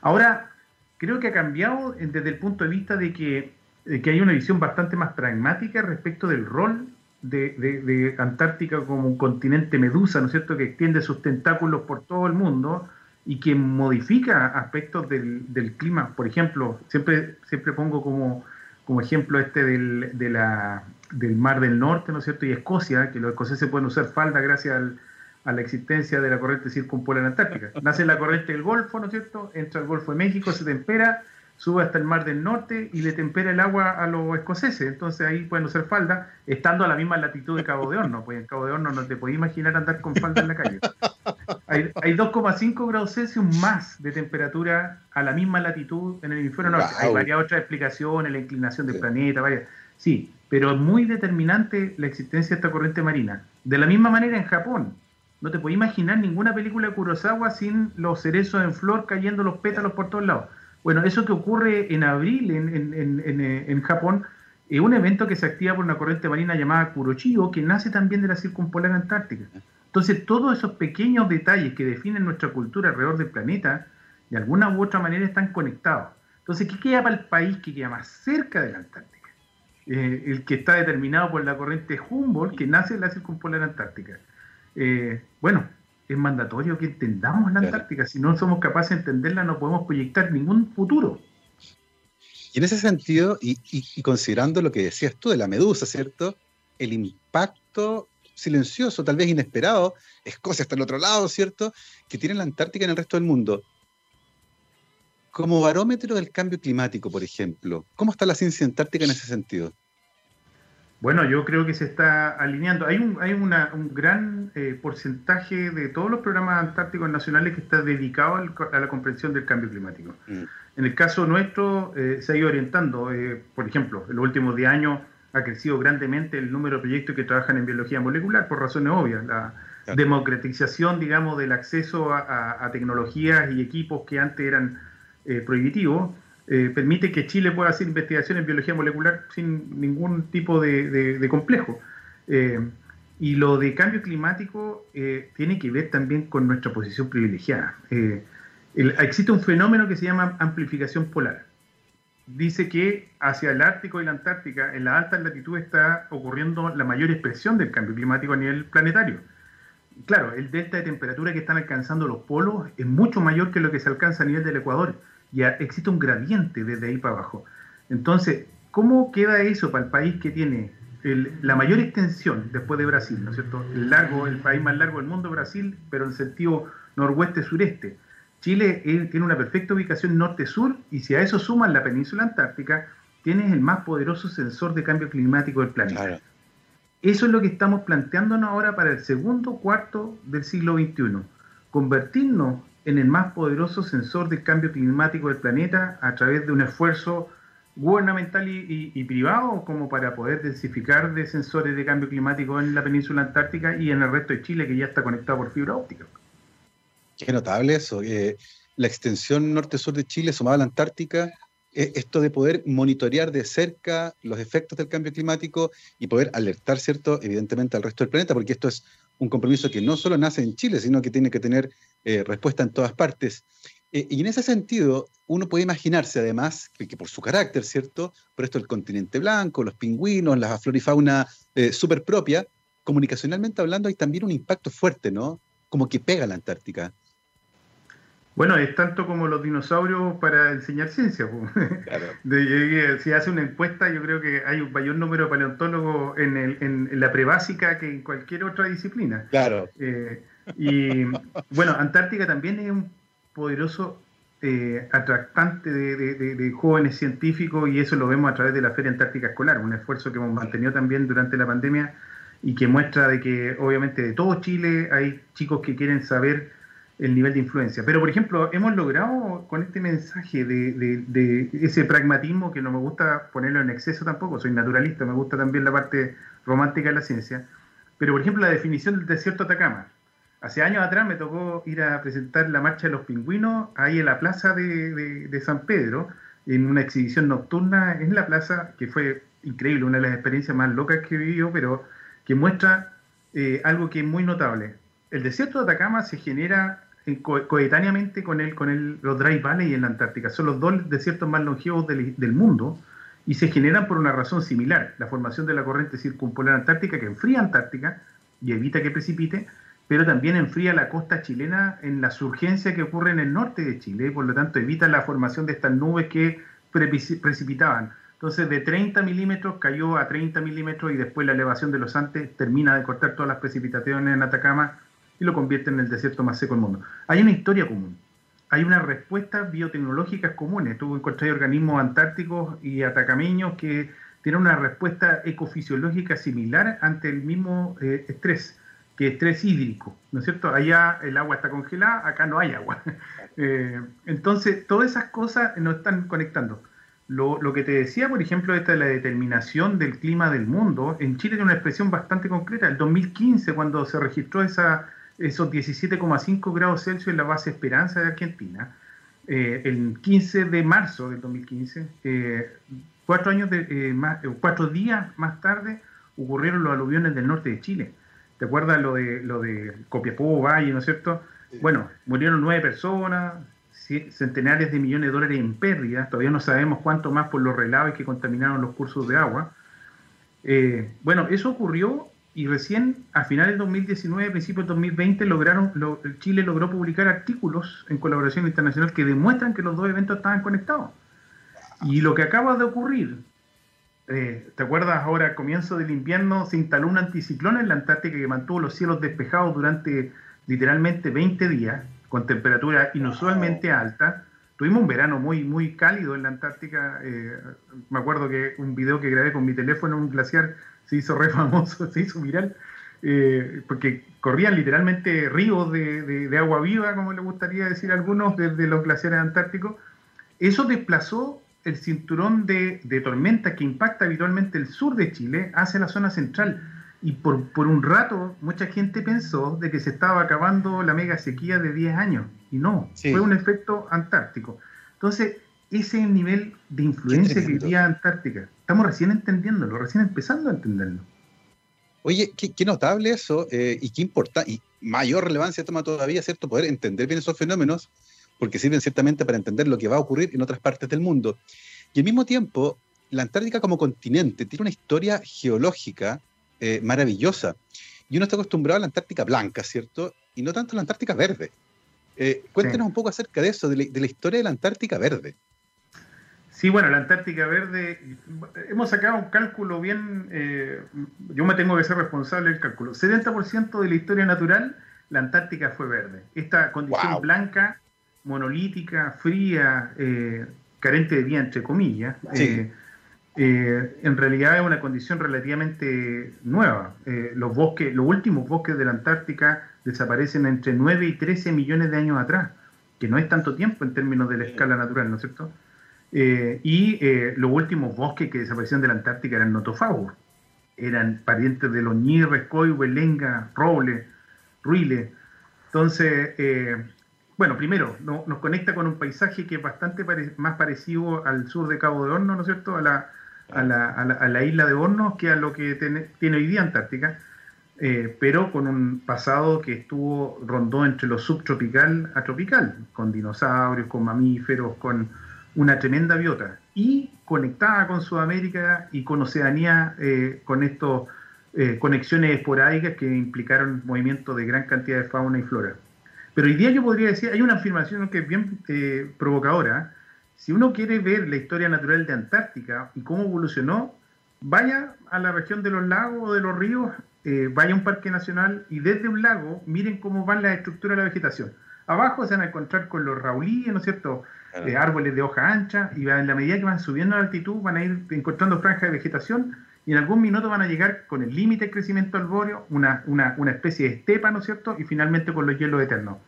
Ahora, creo que ha cambiado desde el punto de vista de que, hay una visión bastante más pragmática respecto del rol de, Antártica como un continente medusa, ¿no es cierto?, que extiende sus tentáculos por todo el mundo y que modifica aspectos del, del clima. Por ejemplo, siempre, siempre pongo como como ejemplo este del, de la, del Mar del Norte, ¿no es cierto? Y Escocia, que los escoceses pueden usar falda gracias a la existencia de la corriente circumpolar antártica. Nace la corriente del Golfo, ¿no es cierto? Entra al Golfo de México, se tempera, sube hasta el Mar del Norte y le tempera el agua a los escoceses. Entonces ahí pueden usar falda, estando a la misma latitud de Cabo de Horno, pues en Cabo de Horno no te podías imaginar andar con falda en la calle. Hay, 2,5 grados Celsius más de temperatura a la misma latitud en el hemisferio norte. Hay varias otras explicaciones, la inclinación del planeta, varias. Sí, pero es muy determinante la existencia de esta corriente marina. De la misma manera en Japón. No te puedes imaginar ninguna película de Kurosawa sin los cerezos en flor cayendo los pétalos por todos lados. Bueno, eso que ocurre en abril en, Japón es un evento que se activa por una corriente marina llamada Kuroshio, que nace también de la circumpolar antártica. Entonces, todos esos pequeños detalles que definen nuestra cultura alrededor del planeta, de alguna u otra manera están conectados. Entonces, ¿qué queda para el país que queda más cerca de la Antártica? Eh, el que está determinado por la corriente Humboldt, que nace en la circumpolar antártica. Eh, bueno, es mandatorio que entendamos la Antártica. Si no somos capaces de entenderla, no podemos proyectar ningún futuro. Y en ese sentido, y, y considerando lo que decías tú de la medusa, ¿cierto? El impacto silencioso, tal vez inesperado, Escocia está al otro lado, ¿cierto? Que tiene la Antártica en el resto del mundo. Como barómetro del cambio climático, por ejemplo, ¿cómo está la ciencia antártica en ese sentido? Bueno, yo creo que se está alineando. Hay un, hay un gran eh, porcentaje de todos los programas antárticos nacionales que está dedicado a la comprensión del cambio climático. Mm. En el caso nuestro, eh, se ha ido orientando. Eh, por ejemplo, en los últimos 10 años ha crecido grandemente el número de proyectos que trabajan en biología molecular por razones obvias. La democratización, digamos, del acceso a, tecnologías y equipos que antes eran eh, prohibitivos eh, permite que Chile pueda hacer investigación en biología molecular sin ningún tipo de, complejo. Eh, y lo de cambio climático tiene que ver también con nuestra posición privilegiada. existe un fenómeno que se llama amplificación polar dice que hacia el Ártico y la Antártica, en la alta latitud, está ocurriendo la mayor expresión del cambio climático a nivel planetario. Claro, el delta de temperatura que están alcanzando los polos es mucho mayor que lo que se alcanza a nivel del Ecuador. Ya existe un gradiente desde ahí para abajo. Entonces, ¿cómo queda eso para el país que tiene la mayor extensión después de Brasil, ¿no es cierto? El largo, el país más largo del mundo, Brasil, pero en sentido noroeste-sureste Chile tiene una perfecta ubicación norte-sur y si a eso suman la península antártica, tienes el más poderoso sensor de cambio climático del planeta. Eso es lo que estamos planteándonos ahora para el segundo cuarto del siglo XXI. Convertirnos en el más poderoso sensor de cambio climático del planeta a través de un esfuerzo gubernamental y, privado como para poder densificar de sensores de cambio climático en la península antártica y en el resto de Chile que ya está conectado por fibra óptica. Qué notable eso. La extensión norte-sur de Chile sumada a la Antártica, eh, esto de poder monitorear de cerca los efectos del cambio climático y poder alertar, ¿cierto?, evidentemente al resto del planeta, porque esto es un compromiso que no solo nace en Chile, sino que tiene que tener eh, respuesta en todas partes. Eh, y en ese sentido, uno puede imaginarse además que, por su carácter, ¿cierto? Por esto el continente blanco, los pingüinos, la flora y fauna eh, súper propia, comunicacionalmente hablando hay también un impacto fuerte, ¿no? Como que pega la Antártica. Bueno, es tanto como los dinosaurios para enseñar ciencia. si hace una encuesta, yo creo que hay un mayor número de paleontólogos en, el, en, la prebásica que en cualquier otra disciplina. Claro. Eh, y bueno, Antártica también es un poderoso eh, atractante de, jóvenes científicos y eso lo vemos a través de la Feria Antártica Escolar, un esfuerzo que hemos mantenido también durante la pandemia y que muestra de que obviamente de todo Chile hay chicos que quieren saber el nivel de influencia. Pero, por ejemplo, hemos logrado con este mensaje de, ese pragmatismo que no me gusta ponerlo en exceso tampoco, soy naturalista, me gusta también la parte romántica de la ciencia, pero, por ejemplo, la definición del desierto Atacama, Hace años atrás me tocó ir a presentar la marcha de los pingüinos ahí en la plaza de, San Pedro, en una exhibición nocturna en la plaza, que fue increíble, una de las experiencias más locas que he vivido, pero que muestra eh, algo que es muy notable. El desierto de Atacama se genera coetáneamente con, el, con el, los Dry Valley en la Antártica. Son los dos desiertos más longevos del, del mundo y se generan por una razón similar, la formación de la corriente circumpolar antártica que enfría Antártica y evita que precipite, pero también enfría la costa chilena en la surgencia que ocurre en el norte de Chile, y por lo tanto evita la formación de estas nubes que precipitaban. Entonces de 30 milímetros cayó a 30 milímetros y después la elevación de los Andes termina de cortar todas las precipitaciones en Atacama y lo convierte en el desierto más seco del mundo. Hay una historia común, hay unas respuestas biotecnológicas comunes. Tú encontrás organismos antárticos y atacameños que tienen una respuesta ecofisiológica similar ante el mismo eh, estrés que estrés hídrico, ¿no es cierto? Allá el agua está congelada, acá no hay agua. Eh, entonces, todas esas cosas nos están conectando. Lo, que te decía, por ejemplo, esta de la determinación del clima del mundo, en Chile tiene una expresión bastante concreta. El 2015, cuando se registró esa, esos 17,5 grados Celsius en la base Esperanza de Argentina, eh, el 15 de marzo del 2015, eh, cuatro, años de, más, cuatro días más tarde, ocurrieron los aluviones del norte de Chile. ¿Te acuerdas lo de, lo de Copiapó, Valle, ¿no es cierto? Bueno, murieron nueve personas, centenares de millones de dólares en pérdidas, todavía no sabemos cuánto más por los relaves que contaminaron los cursos de agua. Eh, bueno, eso ocurrió y recién a finales del 2019, principios del 2020, lograron, Chile logró publicar artículos en colaboración internacional que demuestran que los dos eventos estaban conectados. Y lo que acaba de ocurrir eh, ¿Te acuerdas ahora, al comienzo del invierno, se instaló un anticiclón en la Antártica que mantuvo los cielos despejados durante literalmente 20 días, con temperatura inusualmente alta? Tuvimos un verano muy, muy cálido en la Antártica. Eh, me acuerdo que un video que grabé con mi teléfono en un glaciar se hizo re famoso, se hizo viral, eh, porque corrían literalmente ríos de, agua viva, como le gustaría decir a algunos, desde los glaciares antárticos. Eso desplazó el cinturón de, tormenta que impacta habitualmente el sur de Chile hacia la zona central. Y por, por, un rato mucha gente pensó de que se estaba acabando la mega sequía de 10 años. Y no, fue un efecto antártico. Entonces, ese es el nivel de influencia que vivía Antártica. Estamos recién entendiéndolo, recién empezando a entenderlo. Oye, qué, notable eso eh, y qué importante, y mayor relevancia toma todavía, ¿cierto? Poder entender bien esos fenómenos porque sirven ciertamente para entender lo que va a ocurrir en otras partes del mundo. Y al mismo tiempo, la Antártica como continente tiene una historia geológica eh, maravillosa. Y uno está acostumbrado a la Antártica blanca, ¿cierto? Y no tanto a la Antártica verde. Eh, cuéntenos un poco acerca de eso, de la, historia de la Antártica verde. Sí, bueno, la Antártica Verde, hemos sacado un cálculo bien, eh, yo me tengo que ser responsable del cálculo. 70% de la historia natural, la Antártica fue verde. Esta condición blanca monolítica, fría, eh, carente de vida, entre comillas, eh, en realidad es una condición relativamente nueva. los bosques, los últimos bosques de la Antártica desaparecen entre 9 y 13 millones de años atrás, que no es tanto tiempo en términos de la escala natural, ¿no es cierto? y los últimos bosques que desaparecieron de la Antártica eran notofagos, eran parientes de los ñirres, coihues, lenga, roble, ruile. Entonces, bueno, primero, nos conecta con un paisaje que es bastante más parecido al sur de Cabo de Hornos, ¿no es cierto? A la, a la, isla de Hornos que a lo que tiene hoy día Antártica, eh, pero con un pasado que estuvo, rondó entre lo subtropical a tropical, con dinosaurios, con mamíferos, con una tremenda biota, y conectada con Sudamérica y con Oceanía, eh, con estas eh, conexiones esporádicas que implicaron movimientos de gran cantidad de fauna y flora. Pero hoy día yo podría decir, hay una afirmación que es bien provocadora. Si uno quiere ver la historia natural de Antártica y cómo evolucionó, vaya a la región de los lagos o de los ríos, eh, vaya a un parque nacional y desde un lago miren cómo van las estructuras de la vegetación. Abajo se van a encontrar con los raulíes, ¿no es cierto? Eh, árboles de hoja ancha, y en la medida que van subiendo la altitud van a ir encontrando franjas de vegetación y en algún minuto van a llegar con el límite de crecimiento arbóreo, una, una, una, especie de estepa, ¿no es cierto? Y finalmente con los hielos eternos.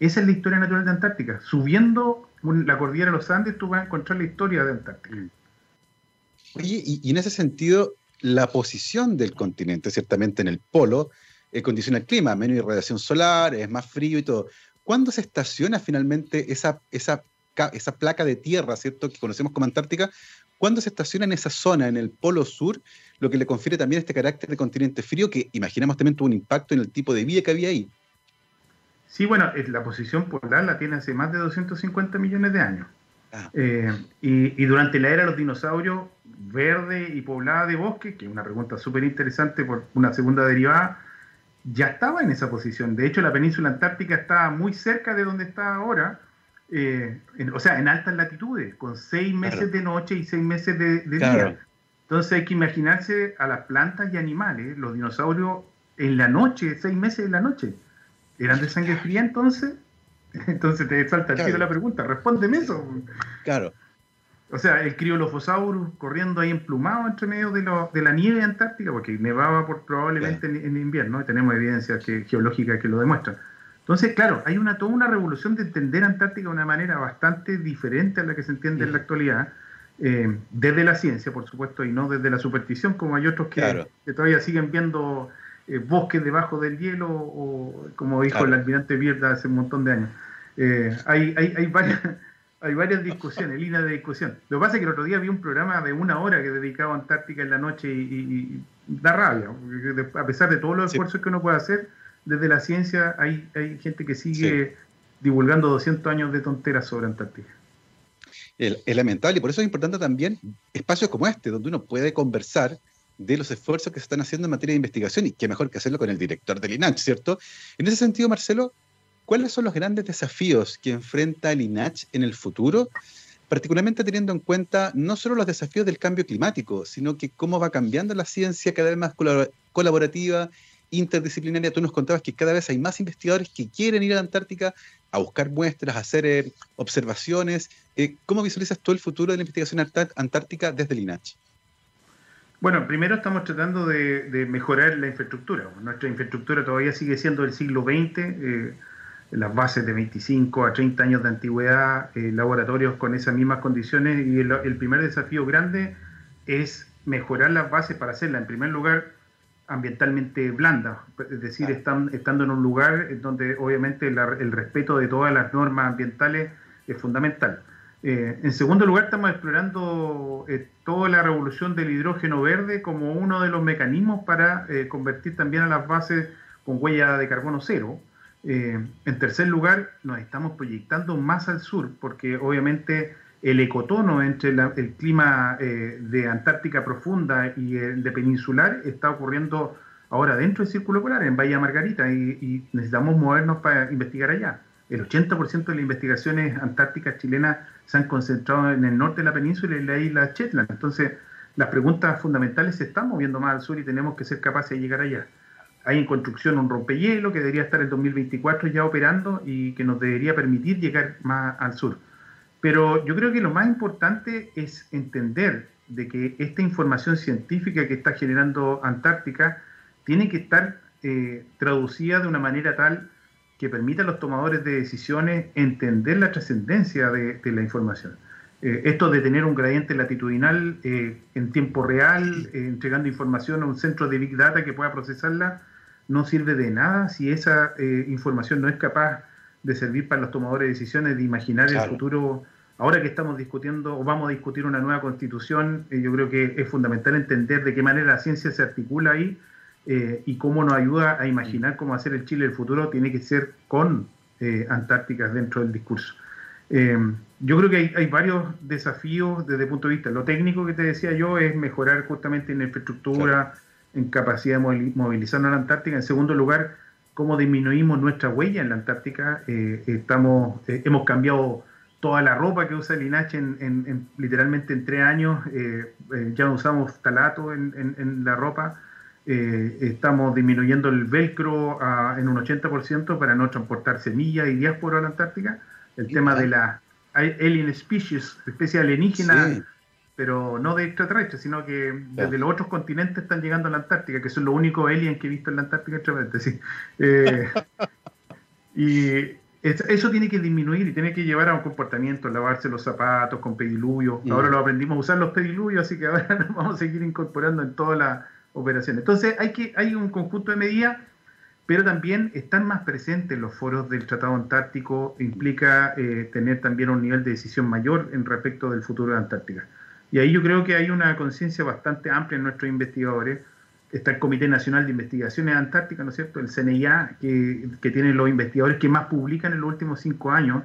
Esa es la historia natural de Antártica. Subiendo la cordillera de los Andes, tú vas a encontrar la historia de Antártica. Oye, y, en ese sentido, la posición del continente, ciertamente en el polo, eh, condiciona el clima, menos irradiación solar, es más frío y todo. ¿Cuándo se estaciona finalmente esa, placa de tierra, ¿cierto?, que conocemos como Antártica, ¿Cuándo se estaciona en esa zona, en el polo sur, lo que le confiere también este carácter de continente frío que imaginamos también tuvo un impacto en el tipo de vida que había ahí. Sí, bueno, la posición polar la tiene hace más de 250 millones de años. Ah. Eh, y, durante la era de los dinosaurios, verde y poblada de bosque, que es una pregunta súper interesante por una segunda derivada, ya estaba en esa posición. De hecho, la península antártica está muy cerca de donde está ahora, eh, o sea, en altas latitudes, con seis meses de noche y seis meses de, día. Entonces hay que imaginarse a las plantas y animales, los dinosaurios en la noche, seis meses en la noche. ¿Eran de sangre fría entonces? Entonces te salta el la pregunta, respóndeme eso. Claro. O sea, el criolofosaurus corriendo ahí emplumado entre medio de, de la nieve antártica, porque nevaba por, probablemente en, invierno, y tenemos evidencias que, geológicas que lo demuestran. Entonces, claro, hay una, toda una revolución de entender Antártica de una manera bastante diferente a la que se entiende en la actualidad, eh, desde la ciencia, por supuesto, y no desde la superstición, como hay otros que, todavía siguen viendo eh, bosques debajo del hielo, o como dijo el almirante Bierda hace un montón de años. Eh, hay, hay, hay, varias, hay varias discusiones, líneas de discusión. Lo que pasa es que el otro día vi un programa de una hora que dedicaba a Antártica en la noche y, da rabia, a pesar de todos los esfuerzos que uno puede hacer desde la ciencia hay, hay gente que sigue divulgando 200 años de tonteras sobre Antártica. Es lamentable y por eso es importante también espacios como este, donde uno puede conversar de los esfuerzos que se están haciendo en materia de investigación y qué mejor que hacerlo con el director del INACH, ¿cierto? En ese sentido, Marcelo, ¿cuáles son los grandes desafíos que enfrenta el INACH en el futuro? particularmente teniendo en cuenta no solo los desafíos del cambio climático, sino que cómo va cambiando la ciencia cada vez más colaborativa interdisciplinaria. Tú nos contabas que cada vez hay más investigadores que quieren ir a la Antártica a buscar muestras, a hacer eh, observaciones. Eh, ¿Cómo visualizas tú el futuro de la investigación antártica desde el INACH? Bueno, primero estamos tratando de, mejorar la infraestructura. Nuestra infraestructura todavía sigue siendo del siglo XX, eh, las bases de 25 a 30 años de antigüedad, laboratorios con esas mismas condiciones y el, el primer desafío grande es mejorar las bases para hacerla, en primer lugar, ambientalmente blanda, es decir, están, estando en un lugar donde obviamente el respeto de todas las normas ambientales es fundamental. Eh, en segundo lugar, estamos explorando eh, toda la revolución del hidrógeno verde como uno de los mecanismos para eh, convertir también a las bases con huella de carbono cero. en tercer lugar, nos estamos proyectando más al sur, porque obviamente el ecotono entre el clima de Antártica profunda y el de peninsular está ocurriendo ahora dentro del Círculo Polar, en Bahía Margarita, y, necesitamos movernos para investigar allá. El 80% de las investigaciones antárticas chilenas se han concentrado en el norte de la península y en la isla Shetland. Entonces, las preguntas fundamentales se están moviendo más al sur y tenemos que ser capaces de llegar allá. Hay en construcción un rompehielo que debería estar en 2024 ya operando y que nos debería permitir llegar más al sur. Pero yo creo que lo más importante es entender de que esta información científica que está generando Antártica tiene que estar eh, traducida de una manera tal que permita a los tomadores de decisiones entender la trascendencia de, la información. esto de tener un gradiente latitudinal en tiempo real, entregando información a un centro de Big Data que pueda procesarla, no sirve de nada si esa información no es capaz de servir para los tomadores de decisiones, de imaginar el futuro. Ahora que estamos discutiendo o vamos a discutir una nueva constitución, yo creo que es fundamental entender de qué manera la ciencia se articula ahí eh, y cómo nos ayuda a imaginar cómo hacer el Chile del futuro, tiene que ser con eh, Antártica dentro del discurso. Eh, yo creo que hay, varios desafíos desde el punto de vista. Lo técnico que te decía yo es mejorar justamente en infraestructura, en capacidad de movilizarnos a la Antártica. En segundo lugar, cómo disminuimos nuestra huella en la Antártica. estamos, hemos cambiado toda la ropa que usa el INACH en, literalmente en tres años. ya no usamos talato en la ropa. Eh, estamos disminuyendo el velcro en un 80% para no transportar semillas y diáspora a la Antártica. El tema de la alien species, especie alienígena, pero no de extraterrestres, sino que desde los otros continentes están llegando a la Antártica, que son los únicos aliens que he visto en la Antártica, sí. Eh, y eso tiene que disminuir y tiene que llevar a un comportamiento, lavarse los zapatos con pediluvio. Ahora lo aprendimos a usar los pediluvios, así que ahora nos vamos a seguir incorporando en toda la operaciones. Entonces hay, que, hay un conjunto de medidas, pero también están más presentes los foros del Tratado Antártico, implica eh, tener también un nivel de decisión mayor en respecto del futuro de Antártica. Y ahí yo creo que hay una conciencia bastante amplia en nuestros investigadores. Está el Comité Nacional de Investigaciones Antárticas, ¿no es cierto? El CNIA, que, que tiene los investigadores que más publican en los últimos cinco años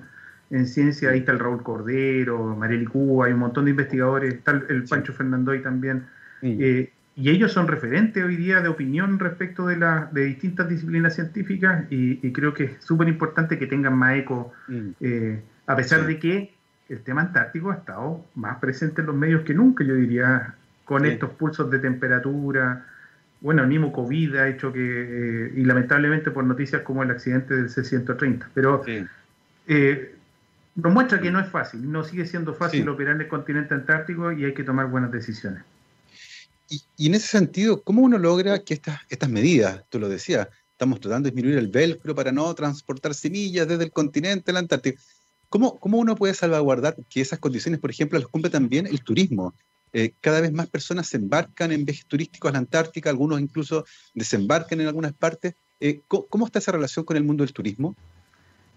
en ciencia. Ahí está el Raúl Cordero, Marieli Cuba, hay un montón de investigadores. Está el, Pancho Fernandoy también. Eh, y ellos son referentes hoy día de opinión respecto de, la, de distintas disciplinas científicas y, creo que es súper importante que tengan más eco, mm. eh, a pesar de que el tema antártico ha estado más presente en los medios que nunca, yo diría, con estos pulsos de temperatura. Bueno, el mismo COVID ha hecho que, eh, y lamentablemente por noticias como el accidente del C-130, pero eh, nos muestra que no es fácil, no sigue siendo fácil operar en el continente antártico y hay que tomar buenas decisiones. Y, en ese sentido, ¿cómo uno logra que estas, estas medidas, tú lo decías, estamos tratando de disminuir el velcro para no transportar semillas desde el continente a la Antártica? ¿Cómo, ¿Cómo uno puede salvaguardar que esas condiciones, por ejemplo, las cumple también el turismo? Eh, cada vez más personas se embarcan en viajes turísticos a la Antártica, algunos incluso desembarcan en algunas partes. Eh, ¿cómo, está esa relación con el mundo del turismo?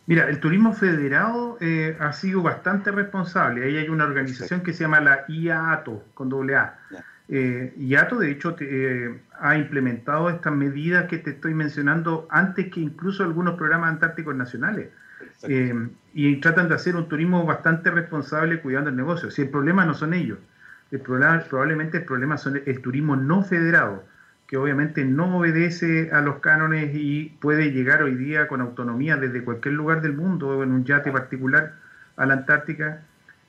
Mira, el turismo federado eh, ha sido bastante responsable. Ahí hay una organización que se llama la IAATO, con doble A. Eh, IATO, de hecho, eh, ha implementado estas medidas que te estoy mencionando antes que incluso algunos programas antárticos nacionales. Eh, y tratan de hacer un turismo bastante responsable cuidando el negocio. Si el problema no son ellos, el problema, probablemente el problema son el, turismo no federado, que obviamente no obedece a los cánones y puede llegar hoy día con autonomía desde cualquier lugar del mundo, o en un yate particular, a la Antártica.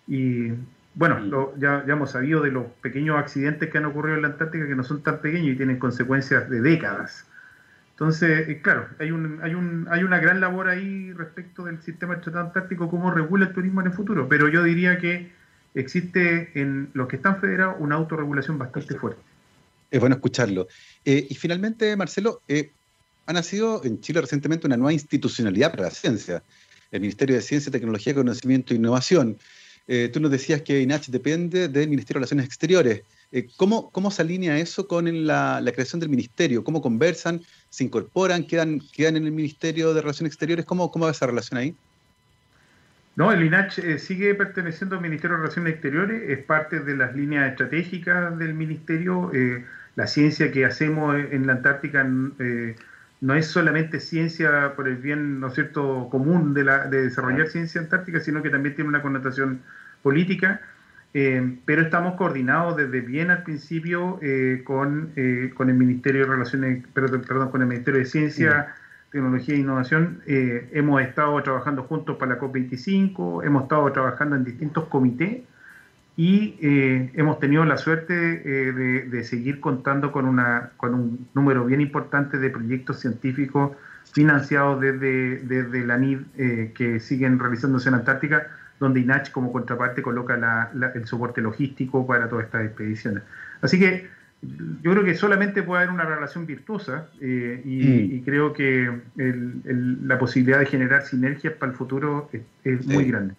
Y bueno, ya, hemos sabido de los pequeños accidentes que han ocurrido en la Antártica que no son tan pequeños y tienen consecuencias de décadas. Entonces, eh, claro, hay, un, hay, un, hay una gran labor ahí respecto del sistema del Tratado Antártico, cómo regula el turismo en el futuro, pero yo diría que existe en los que están federados una autorregulación bastante fuerte. Es bueno escucharlo. Eh, y finalmente, Marcelo, eh, ha nacido en Chile recientemente una nueva institucionalidad para la ciencia, el Ministerio de Ciencia, Tecnología, Conocimiento e Innovación. Eh, tú nos decías que INACH depende del Ministerio de Relaciones Exteriores. Eh, ¿cómo, ¿cómo, se alinea eso con la, creación del ministerio? ¿Cómo conversan? ¿Se incorporan? ¿Quedan, quedan en el Ministerio de Relaciones Exteriores? ¿Cómo, cómo va esa relación ahí? No, el INACH eh, sigue perteneciendo al Ministerio de Relaciones Exteriores, es parte de las líneas estratégicas del Ministerio. la ciencia que hacemos en la Antártica no es solamente ciencia por el bien, ¿no es cierto?, común de, la, de desarrollar ciencia antártica, sino que también tiene una connotación política, eh, pero estamos coordinados desde bien al principio eh, con, eh, con el Ministerio de Relaciones, perdón, perdón, con el Ministerio de Ciencia, Tecnología e Innovación. hemos estado trabajando juntos para la COP25, hemos estado trabajando en distintos comités y hemos tenido la suerte de, de, seguir contando con, una, con un número bien importante de proyectos científicos financiados desde, desde la NID que siguen realizándose en Antártica donde INACH como contraparte coloca el soporte logístico para todas estas expediciones. Así que yo creo que solamente puede haber una relación virtuosa eh, y, mm. creo que la posibilidad de generar sinergias para el futuro es, muy grande.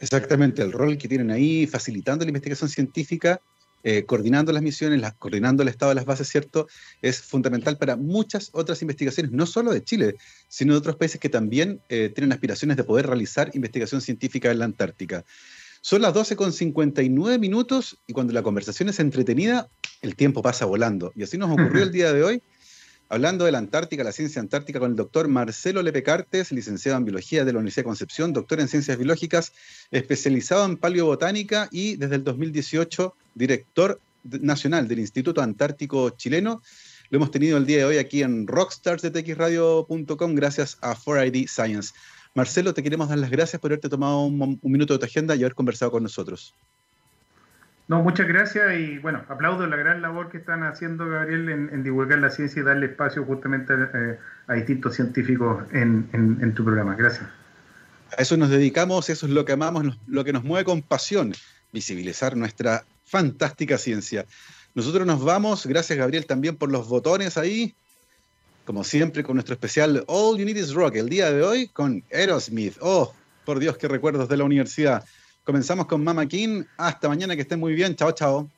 Exactamente, el rol que tienen ahí, facilitando la investigación científica, eh, coordinando las misiones, coordinando el estado de las bases, ¿cierto? Es fundamental para muchas otras investigaciones, no solo de Chile, sino de otros países que también eh, tienen aspiraciones de poder realizar investigación científica en la Antártica. Son las 12 con 59 minutos y cuando la conversación es entretenida, el tiempo pasa volando. Y así nos ocurrió el día de hoy hablando de la Antártica, la ciencia antártica, con el doctor Marcelo Lepe Cartes, licenciado en Biología de la Universidad de Concepción, doctor en Ciencias Biológicas, especializado en paleobotánica y desde el 2018 director nacional del Instituto Antártico Chileno. Lo hemos tenido el día de hoy aquí en Rockstars de txradio.com gracias a 4ID Science. Marcelo, te queremos dar las gracias por haberte tomado un minuto de tu agenda y haber conversado con nosotros. No, muchas gracias y bueno, aplaudo la gran labor que están haciendo, Gabriel, en, divulgar la ciencia y darle espacio justamente eh, a distintos científicos en, tu programa. Gracias. A eso nos dedicamos, eso es lo que amamos, lo que nos mueve con pasión, visibilizar nuestra fantástica ciencia. Nosotros nos vamos, gracias Gabriel también por los botones ahí, como siempre con nuestro especial All You Need Is Rock, el día de hoy con Aerosmith. Oh, por Dios, qué recuerdos de la universidad. Comenzamos con Mama King. Hasta mañana, que estén muy bien. Chao, chao.